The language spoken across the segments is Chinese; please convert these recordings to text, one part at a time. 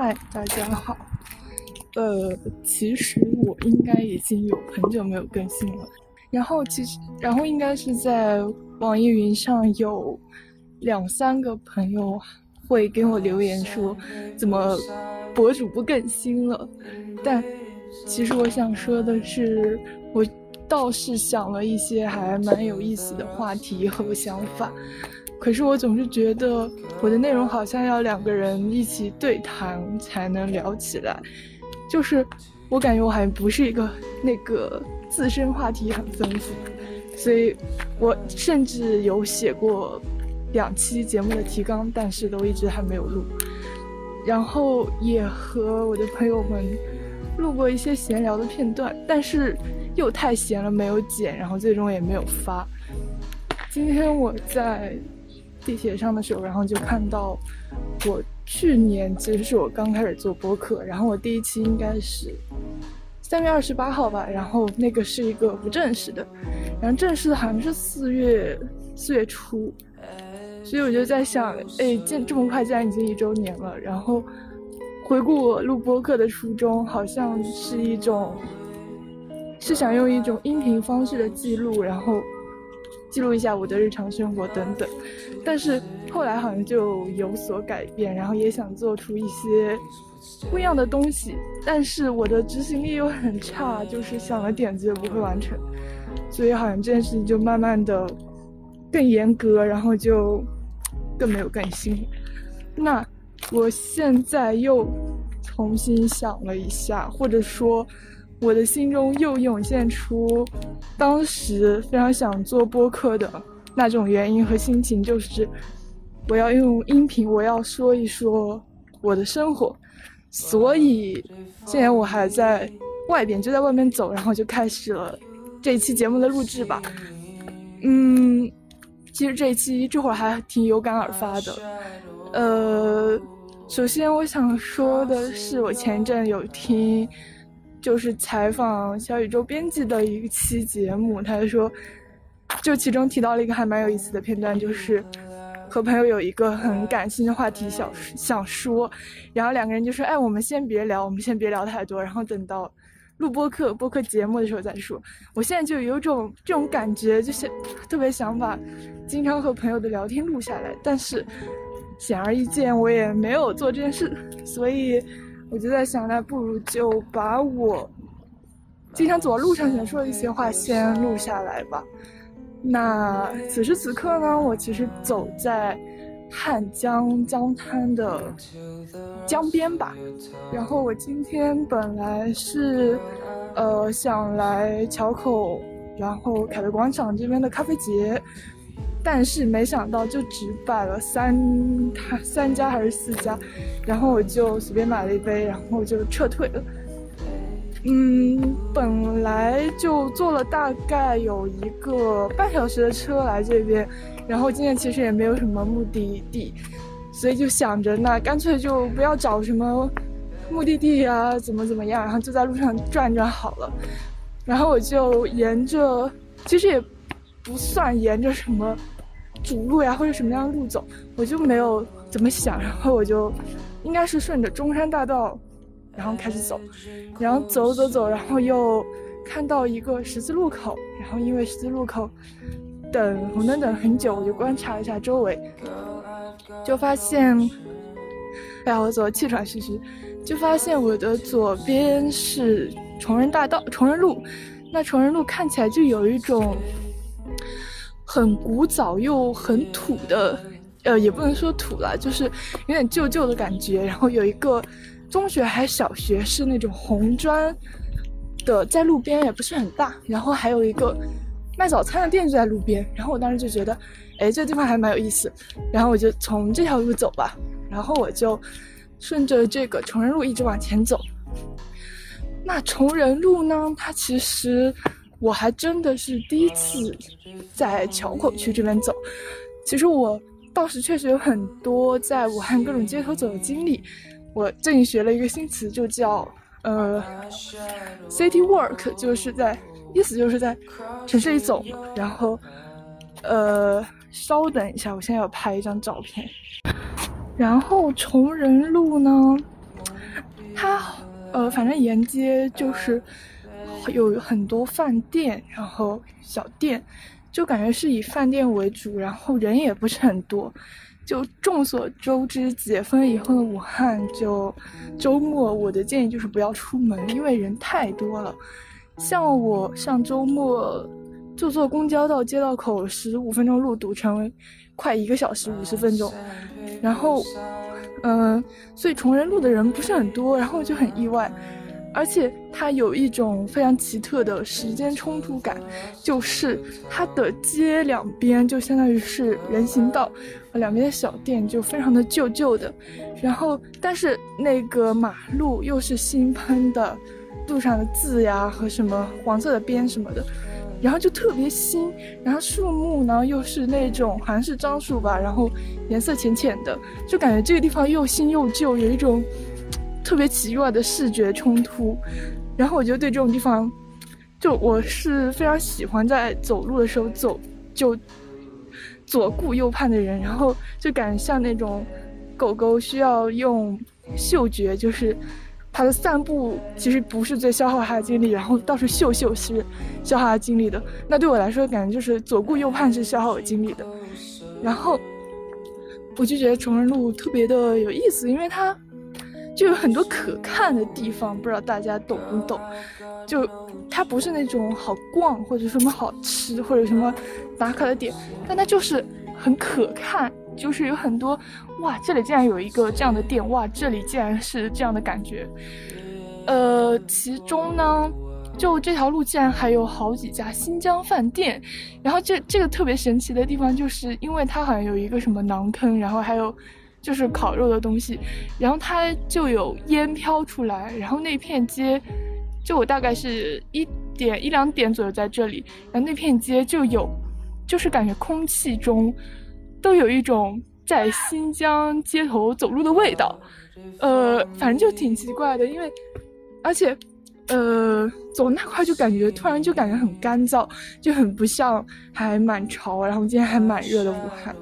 嗨，大家好。呃，其实我应该已经有很久没有更新了。然后其实，然后应该是在网易云上有两三个朋友会给我留言说，怎么博主不更新了？但其实我想说的是，我倒是想了一些还蛮有意思的话题和想法。可是我总是觉得我的内容好像要两个人一起对谈才能聊起来，就是我感觉我还不是一个那个自身话题很丰富，所以我甚至有写过两期节目的提纲，但是都一直还没有录。然后也和我的朋友们录过一些闲聊的片段，但是又太闲了没有剪，然后最终也没有发。今天我在。地铁上的时候，然后就看到我去年其实是我刚开始做播客，然后我第一期应该是三月二十八号吧，然后那个是一个不正式的，然后正式的好像是四月四月初，所以我就在想，哎，这这么快竟然已经一周年了，然后回顾我录播客的初衷，好像是一种是想用一种音频方式的记录，然后。记录一下我的日常生活等等，但是后来好像就有所改变，然后也想做出一些不一样的东西，但是我的执行力又很差，就是想了点子也不会完成，所以好像这件事情就慢慢的更严格，然后就更没有更新。那我现在又重新想了一下，或者说。我的心中又涌现出当时非常想做播客的那种原因和心情，就是我要用音频，我要说一说我的生活。所以现在我还在外边，就在外面走，然后就开始了这一期节目的录制吧。嗯，其实这一期这会儿还挺有感而发的。呃，首先我想说的是，我前一阵有听。就是采访小宇宙编辑的一期节目，他就说，就其中提到了一个还蛮有意思的片段，就是和朋友有一个很感性的话题想想说，然后两个人就说，哎，我们先别聊，我们先别聊太多，然后等到录播课播客节目的时候再说。我现在就有种这种感觉，就是特别想把经常和朋友的聊天录下来，但是显而易见我也没有做这件事，所以。我就在想，那不如就把我经常走在路上想说的一些话先录下来吧。那此时此刻呢，我其实走在汉江江滩的江边吧。然后我今天本来是呃想来桥口，然后凯德广场这边的咖啡节。但是没想到就只摆了三三家还是四家，然后我就随便买了一杯，然后就撤退了。嗯，本来就坐了大概有一个半小时的车来这边，然后今天其实也没有什么目的地，所以就想着那干脆就不要找什么目的地啊，怎么怎么样，然后就在路上转转好了。然后我就沿着，其实也不算沿着什么。主路呀，或者什么样的路走，我就没有怎么想，然后我就应该是顺着中山大道，然后开始走，然后走走走，然后又看到一个十字路口，然后因为十字路口等红灯等很久，我就观察一下周围，就发现，哎呀，我走的气喘吁吁，就发现我的左边是崇仁大道、崇仁路，那崇仁路看起来就有一种。很古早又很土的，呃，也不能说土了，就是有点旧旧的感觉。然后有一个中学还是小学，是那种红砖的，在路边也不是很大。然后还有一个卖早餐的店就在路边。然后我当时就觉得，哎，这地方还蛮有意思。然后我就从这条路走吧。然后我就顺着这个崇仁路一直往前走。那崇仁路呢，它其实。我还真的是第一次在桥口区这边走。其实我倒是确实有很多在武汉各种街头走的经历。我最近学了一个新词，就叫呃 city walk，就是在意思就是在城市里走。然后呃，稍等一下，我现在要拍一张照片。然后崇仁路呢，它呃，反正沿街就是有很多饭店，然后小店，就感觉是以饭店为主，然后人也不是很多。就众所周知，解封以后的武汉，就周末我的建议就是不要出门，因为人太多了。像我上周末就坐公交到街道口，十五分钟路堵成快一个小时五十分钟，然后，嗯，所以崇仁路的人不是很多，然后就很意外。而且它有一种非常奇特的时间冲突感，就是它的街两边就相当于是人行道，两边的小店就非常的旧旧的，然后但是那个马路又是新喷的，路上的字呀和什么黄色的边什么的，然后就特别新，然后树木呢又是那种好像是樟树吧，然后颜色浅浅的，就感觉这个地方又新又旧，有一种。特别奇怪的视觉冲突，然后我就对这种地方，就我是非常喜欢在走路的时候走就左顾右盼的人，然后就感觉像那种狗狗需要用嗅觉，就是它的散步其实不是最消耗它的精力，然后到处嗅嗅是消耗它精力的。那对我来说，感觉就是左顾右盼是消耗我精力的。然后我就觉得崇仁路特别的有意思，因为它。就有很多可看的地方，不知道大家懂不懂？就它不是那种好逛或者什么好吃或者什么打卡的点，但它就是很可看，就是有很多哇，这里竟然有一个这样的店，哇，这里竟然是这样的感觉。呃，其中呢，就这条路竟然还有好几家新疆饭店，然后这这个特别神奇的地方，就是因为它好像有一个什么馕坑，然后还有。就是烤肉的东西，然后它就有烟飘出来，然后那片街，就我大概是一点一两点左右在这里，然后那片街就有，就是感觉空气中都有一种在新疆街头走路的味道，呃，反正就挺奇怪的，因为而且呃走那块就感觉突然就感觉很干燥，就很不像还蛮潮，然后今天还蛮热的武汉，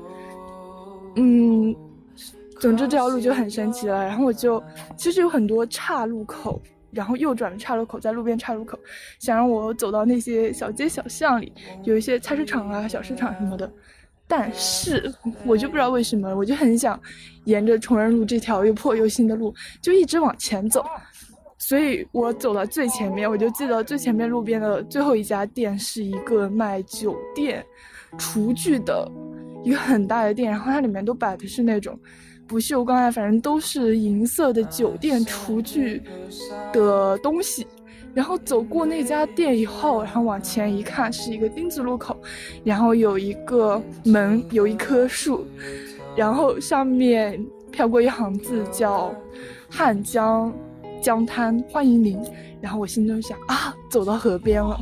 嗯。总之这条路就很神奇了，然后我就其实有很多岔路口，然后右转的岔路口，在路边岔路口，想让我走到那些小街小巷里，有一些菜市场啊、小市场什么的，但是我就不知道为什么，我就很想沿着崇仁路这条又破又新的路就一直往前走，所以我走到最前面，我就记得最前面路边的最后一家店是一个卖酒店厨具的一个很大的店，然后它里面都摆的是那种。不锈钢啊，反正都是银色的酒店厨具的东西。然后走过那家店以后，然后往前一看，是一个丁字路口，然后有一个门，有一棵树，然后上面飘过一行字叫“汉江江滩欢迎您”。然后我心中想啊，走到河边了。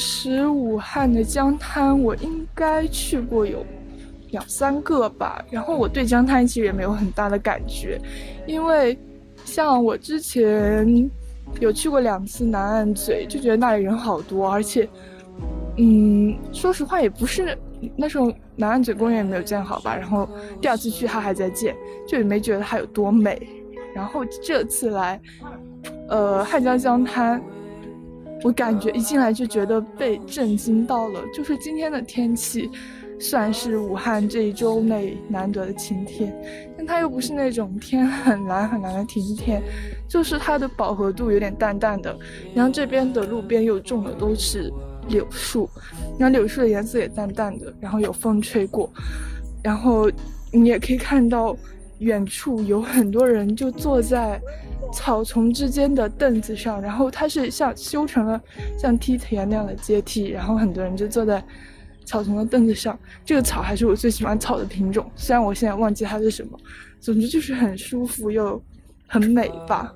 其实武汉的江滩我应该去过有两三个吧，然后我对江滩其实也没有很大的感觉，因为像我之前有去过两次南岸嘴，就觉得那里人好多，而且，嗯，说实话也不是那时候南岸嘴公园也没有建好吧，然后第二次去它还在建，就也没觉得它有多美，然后这次来，呃，汉江江滩。我感觉一进来就觉得被震惊到了，就是今天的天气，算是武汉这一周内难得的晴天，但它又不是那种天很蓝很蓝的晴天，就是它的饱和度有点淡淡的。然后这边的路边又种的都是柳树，然后柳树的颜色也淡淡的，然后有风吹过，然后你也可以看到远处有很多人就坐在。草丛之间的凳子上，然后它是像修成了像梯田那样的阶梯，然后很多人就坐在草丛的凳子上。这个草还是我最喜欢草的品种，虽然我现在忘记它是什么。总之就是很舒服又很美吧。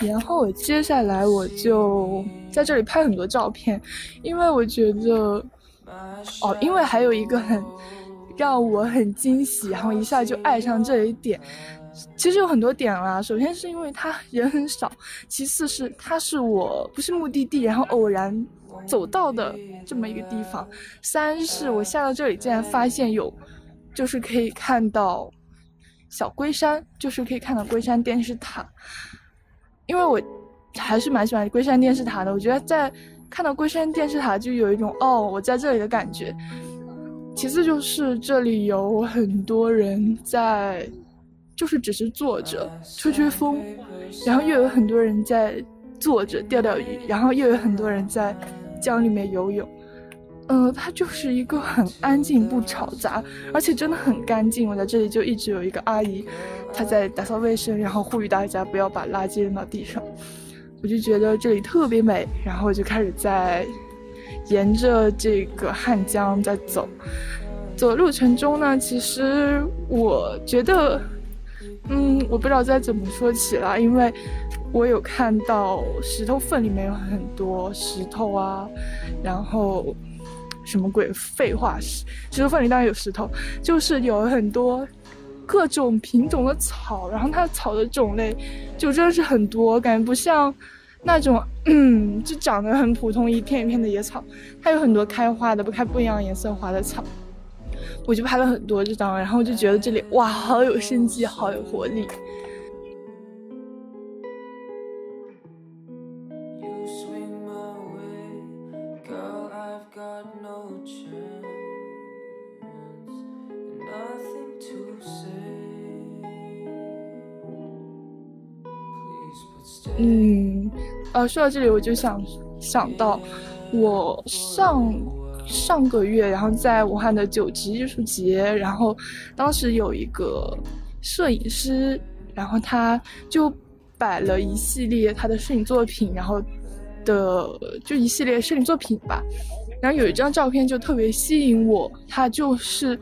然后接下来我就在这里拍很多照片，因为我觉得，哦，因为还有一个很。让我很惊喜，然后一下就爱上这一点。其实有很多点啦，首先是因为它人很少，其次是它是我不是目的地，然后偶然走到的这么一个地方。三是我下到这里竟然发现有，就是可以看到小龟山，就是可以看到龟山电视塔。因为我还是蛮喜欢龟山电视塔的，我觉得在看到龟山电视塔就有一种哦我在这里的感觉。其次就是这里有很多人在。就是只是坐着吹吹风，然后又有很多人在坐着钓钓鱼，然后又有很多人在江里面游泳。嗯，它就是一个很安静不吵杂，而且真的很干净。我在这里就一直有一个阿姨，她在打扫卫生，然后呼吁大家不要把垃圾扔到地上。我就觉得这里特别美，然后我就开始在沿着这个汉江在走。走的路程中呢，其实我觉得。嗯，我不知道再怎么说起了，因为我有看到石头缝里面有很多石头啊，然后什么鬼废话，石石头缝里当然有石头，就是有很多各种品种的草，然后它草的种类就真的是很多，感觉不像那种嗯，就长得很普通一片一片的野草，它有很多开花的不开不一样颜色花的草。我就拍了很多这张，然后就觉得这里哇，好有生机，好有活力。说到这里，我就想想到我上。上个月，然后在武汉的九级艺术节，然后当时有一个摄影师，然后他就摆了一系列他的摄影作品，然后的就一系列摄影作品吧。然后有一张照片就特别吸引我，它就是，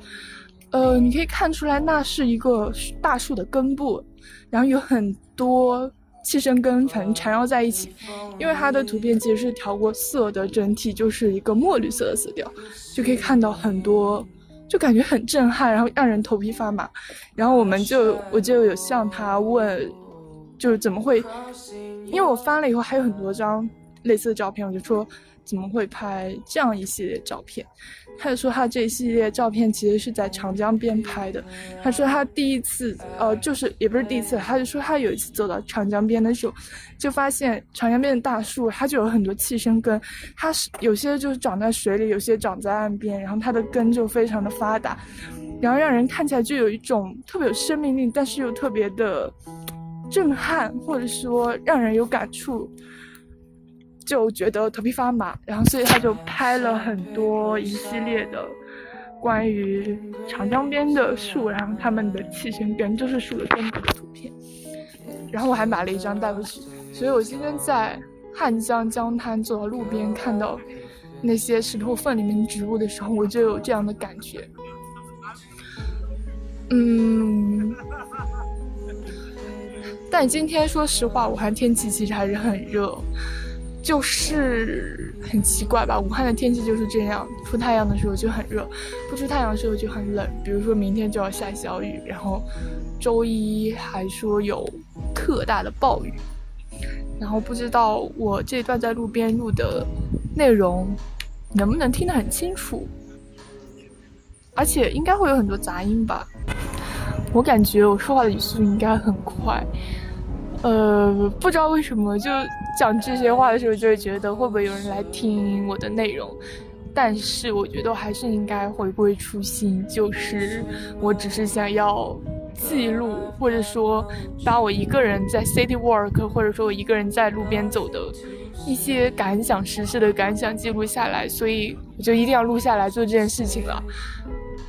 呃，你可以看出来那是一个大树的根部，然后有很多。气生根反正缠绕在一起，因为它的图片其实是调过色的，整体就是一个墨绿色的色调，就可以看到很多，就感觉很震撼，然后让人头皮发麻。然后我们就我就有向他问，就是怎么会？因为我翻了以后还有很多张类似的照片，我就说。怎么会拍这样一系列照片？他就说他这一系列照片其实是在长江边拍的。他说他第一次，呃，就是也不是第一次，他就说他有一次走到长江边的时候，就发现长江边的大树，它就有很多气生根，它是有些就是长在水里，有些长在岸边，然后它的根就非常的发达，然后让人看起来就有一种特别有生命力，但是又特别的震撼，或者说让人有感触。就觉得头皮发麻，然后所以他就拍了很多一系列的关于长江边的树，然后他们的气生根就是树的根部的图片。然后我还买了一张带回去，所以我今天在汉江江滩走到路边看到那些石头缝里面植物的时候，我就有这样的感觉。嗯，但今天说实话，武汉天气其实还是很热。就是很奇怪吧，武汉的天气就是这样，出太阳的时候就很热，不出太阳的时候就很冷。比如说明天就要下小雨，然后周一还说有特大的暴雨，然后不知道我这段在路边录的内容能不能听得很清楚，而且应该会有很多杂音吧。我感觉我说话的语速应该很快。呃，不知道为什么就讲这些话的时候，就会觉得会不会有人来听我的内容。但是我觉得我还是应该回归初心，就是我只是想要记录，或者说把我一个人在 city walk，或者说我一个人在路边走的一些感想、实时的感想记录下来。所以我就一定要录下来做这件事情了。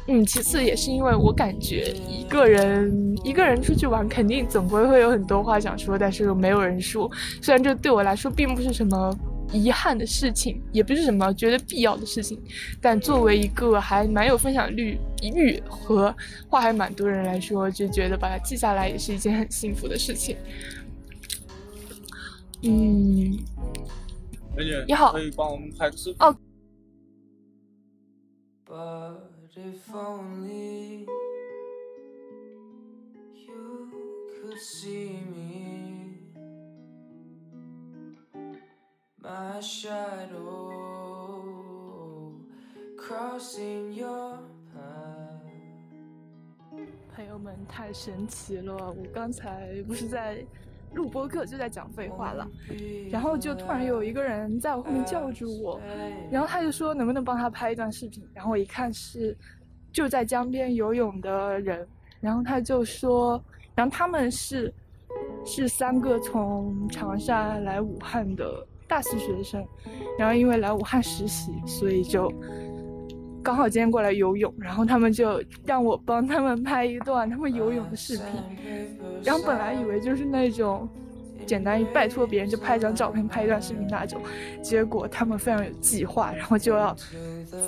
嗯，其次也是因为我感觉一个人一个人出去玩，肯定总归会有很多话想说，但是又没有人说。虽然这对我来说并不是什么遗憾的事情，也不是什么觉得必要的事情，但作为一个还蛮有分享率、欲和话还蛮多人来说，就觉得把它记下来也是一件很幸福的事情。嗯，美女，你好，可以帮我们拍个视频哦。朋友们，太神奇了！我刚才不是在录播课，就在讲废话了，然后就突然有一个人在我后面叫住我，然后他就说能不能帮他拍一段视频，然后我一看是就在江边游泳的人，然后他就说，然后他们是是三个从长沙来武汉的。大四学生，然后因为来武汉实习，所以就刚好今天过来游泳，然后他们就让我帮他们拍一段他们游泳的视频，然后本来以为就是那种。简单拜托别人就拍一张照片、拍一段视频那种，结果他们非常有计划，然后就要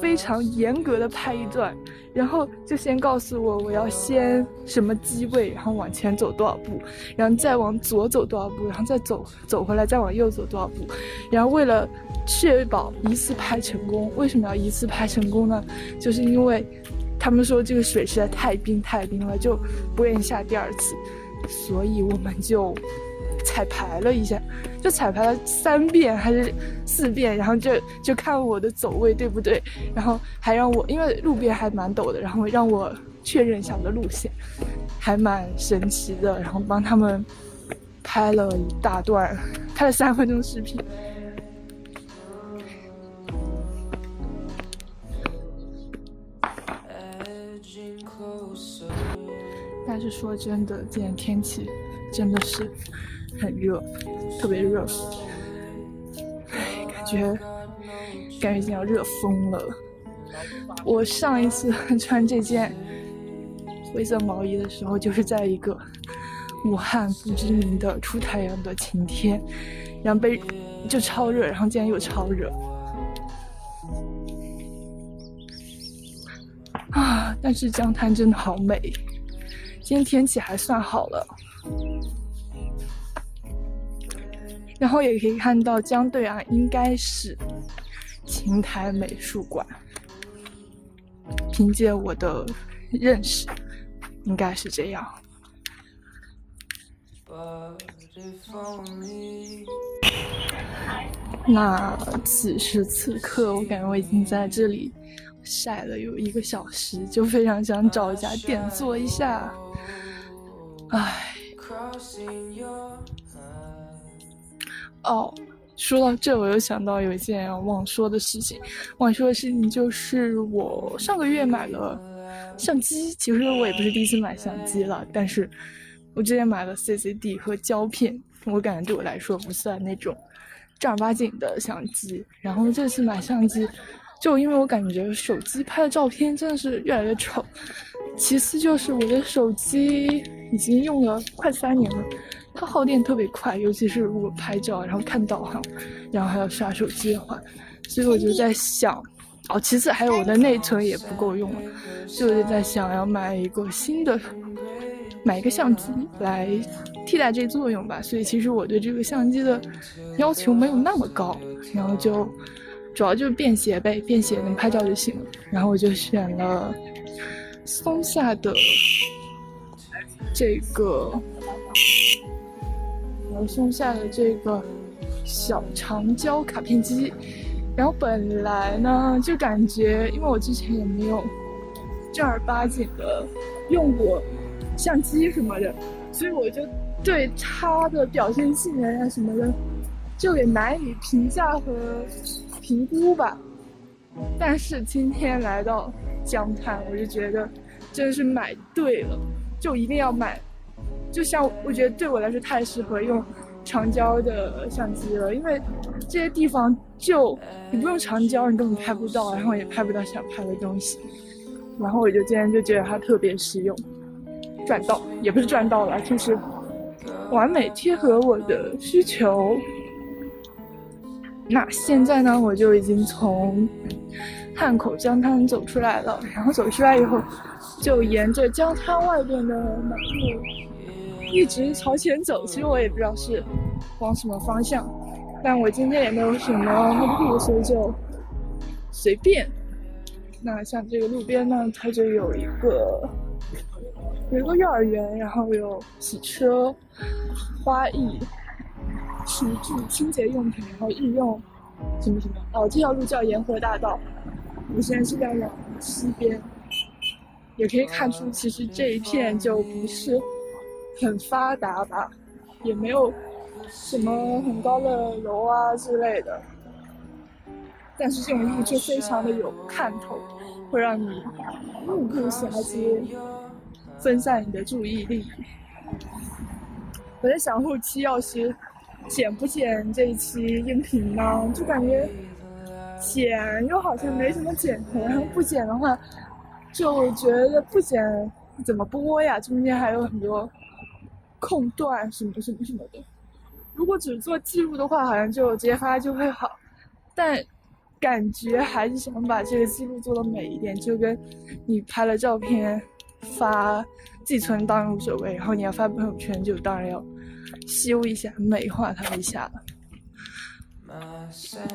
非常严格的拍一段，然后就先告诉我我要先什么机位，然后往前走多少步，然后再往左走多少步，然后再走走回来再往右走多少步，然后为了确保一次拍成功，为什么要一次拍成功呢？就是因为他们说这个水实在太冰太冰了，就不愿意下第二次，所以我们就。彩排了一下，就彩排了三遍还是四遍，然后就就看我的走位对不对，然后还让我因为路边还蛮陡的，然后让我确认一下我的路线，还蛮神奇的。然后帮他们拍了一大段，拍了三分钟视频。但是说真的，今天天气真的是。很热，特别热，唉，感觉感觉已经要热疯了。我上一次 穿这件灰色毛衣的时候，就是在一个武汉不知名的出太阳的晴天，然后被就超热，然后今天又超热啊！但是江滩真的好美，今天天气还算好了。然后也可以看到江对岸应该是琴台美术馆，凭借我的认识，应该是这样。那此时此刻，我感觉我已经在这里晒了有一个小时，就非常想找一家店坐一下。唉。哦，说到这，我又想到有一件忘说的事情。忘说的事情就是我上个月买了相机。其实我也不是第一次买相机了，但是我之前买了 CCD 和胶片，我感觉对我来说不算那种正儿八经的相机。然后这次买相机，就因为我感觉手机拍的照片真的是越来越丑。其次就是我的手机已经用了快三年了。它耗电特别快，尤其是如果拍照，然后看导航，然后还要刷手机的话，所以我就在想，哦，其次还有我的内存也不够用了，所以我就在想要买一个新的，买一个相机来替代这作用吧。所以其实我对这个相机的要求没有那么高，然后就主要就是便携呗，便携能拍照就行了。然后我就选了松下的这个。松下的这个小长焦卡片机，然后本来呢就感觉，因为我之前也没有正儿八经的用过相机什么的，所以我就对它的表现性能啊什么的就也难以评价和评估吧。但是今天来到江滩，我就觉得真的是买对了，就一定要买。就像我觉得对我来说太适合用长焦的相机了，因为这些地方就你不用长焦，你根本拍不到，然后也拍不到想拍的东西。然后我就今天就觉得它特别实用，赚到也不是赚到了，就是完美贴合我的需求。那现在呢，我就已经从汉口江滩走出来了，然后走出来以后，就沿着江滩外边的马路。一直朝前走，其实我也不知道是往什么方向，但我今天也没有什么目的，所以就随便那像这个路边呢，它就有一个有一个幼儿园，然后有洗车、花艺、厨具、清洁用品，然后日用什么什么。哦，这条路叫沿河大道。我现在是在往西边，也可以看出，其实这一片就不是很发达吧，也没有什么很高的楼啊之类的。但是这种路就非常的有看头，会让你目不暇接，分散你的注意力。我在想后期要是剪不剪这一期音频呢？就感觉剪又好像没什么剪头，然后不剪的话，就觉得不剪怎么播呀？中间还有很多空段什么什么什么的。如果只做记录的话，好像就直接发就会好，但。感觉还是想把这个记录做的美一点，就跟你拍了照片发寄存当然无所谓，然后你要发朋友圈就当然要修一下、美化它一下了。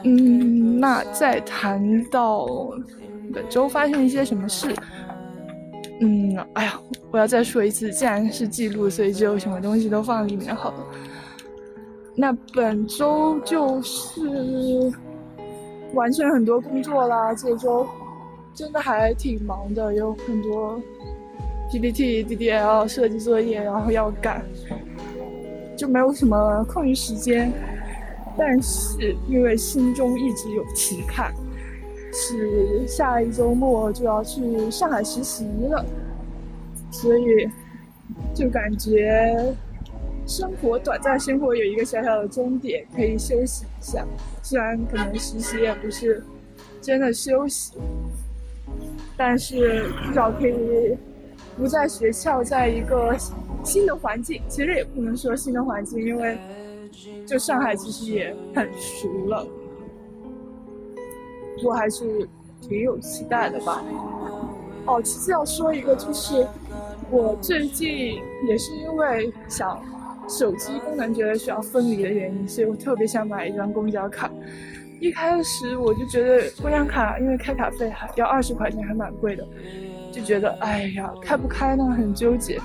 嗯，那再谈到本周发生一些什么事？嗯，哎呀，我要再说一次，既然是记录，所以就什么东西都放里面好了。那本周就是。完成很多工作啦，这周真的还挺忙的，有很多 PPT、DDL 设计作业，然后要赶，就没有什么空余时间。但是因为心中一直有期盼，是下一周末就要去上海实习了，所以就感觉。生活短暂，生活有一个小小的终点，可以休息一下。虽然可能实习也不是真的休息，但是至少可以不在学校，在一个新的环境。其实也不能说新的环境，因为就上海其实也很熟了。我还是挺有期待的吧。哦，其次要说一个，就是我最近也是因为想。手机功能觉得需要分离的原因，所以我特别想买一张公交卡。一开始我就觉得公交卡因为开卡费还要二十块钱，还蛮贵的，就觉得哎呀开不开呢，很纠结。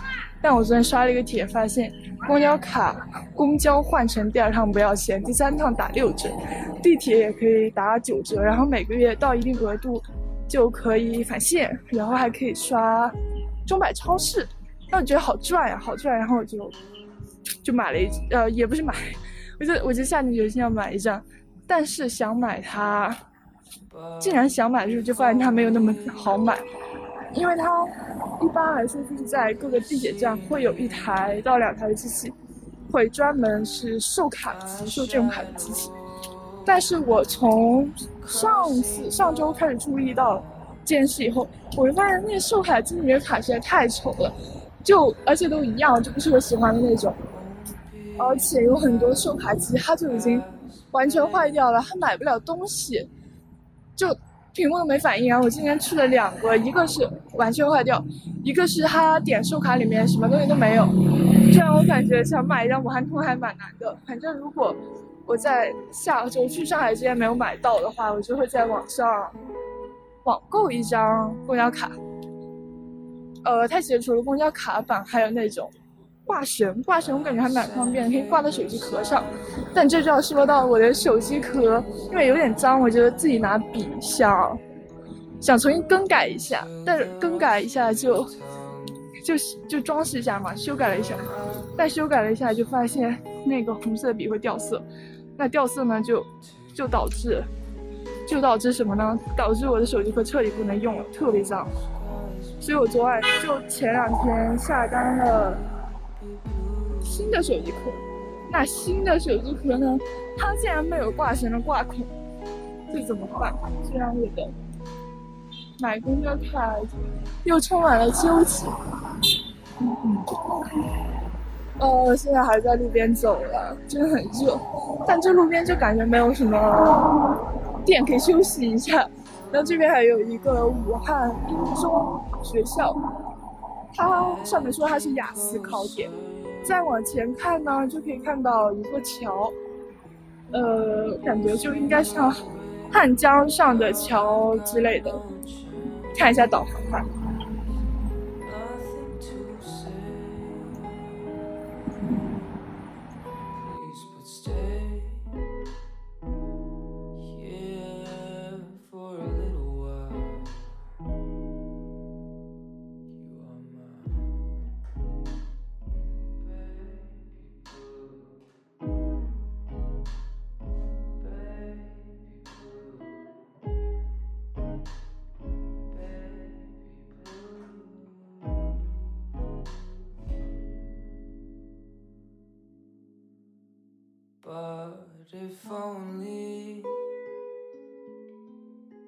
但我昨天刷了一个帖，发现公交卡公交换乘第二趟不要钱，第三趟打六折，地铁也可以打九折，然后每个月到一定额度就可以返现，然后还可以刷中百超市，那我觉得好赚呀，好赚，然后我就。就买了一呃，也不是买，我就我就下定决心要买一张，但是想买它，既然想买的时候就发现它没有那么好买，因为它一般来说就是在各个地铁站会有一台到两台机器，会专门是售卡机、售这种卡的机器，但是我从上次上周开始注意到这件事以后，我就发现那售卡机里面的卡实在太丑了，就而且都一样，就不是我喜欢的那种。而且有很多售卡机，它就已经完全坏掉了，它买不了东西，就屏幕没反应啊！我今天去了两个，一个是完全坏掉，一个是它点数卡里面什么东西都没有，这让我感觉想买一张武汉通还蛮难的。反正如果我在下周去上海之前没有买到的话，我就会在网上网购一张公交卡。呃，它其实除了公交卡版，还有那种。挂绳，挂绳我感觉还蛮方便，可以挂在手机壳上。但这就要说到我的手机壳，因为有点脏，我觉得自己拿笔想想重新更改一下，但是更改一下就就就装饰一下嘛，修改了一下，但修改了一下就发现那个红色笔会掉色，那掉色呢就就导致就导致什么呢？导致我的手机壳彻底不能用了，特别脏。所以我昨晚就前两天下单了。新的手机壳，那新的手机壳呢？它竟然没有挂绳的挂孔，这怎么办？这让我的买公交卡又充满了纠结。呃，现在还在路边走了，真的很热，但这路边就感觉没有什么店可以休息一下。然后这边还有一个武汉一中学校。它上面说它是雅思考点，再往前看呢，就可以看到一座桥，呃，感觉就应该像汉江上的桥之类的。看一下导航吧。If only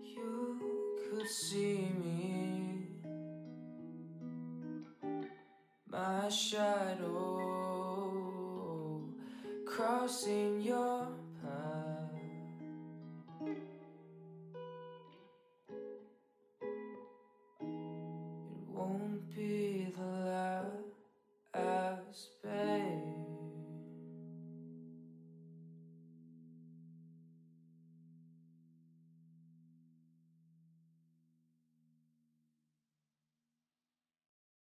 you could see me, my shadow crossing your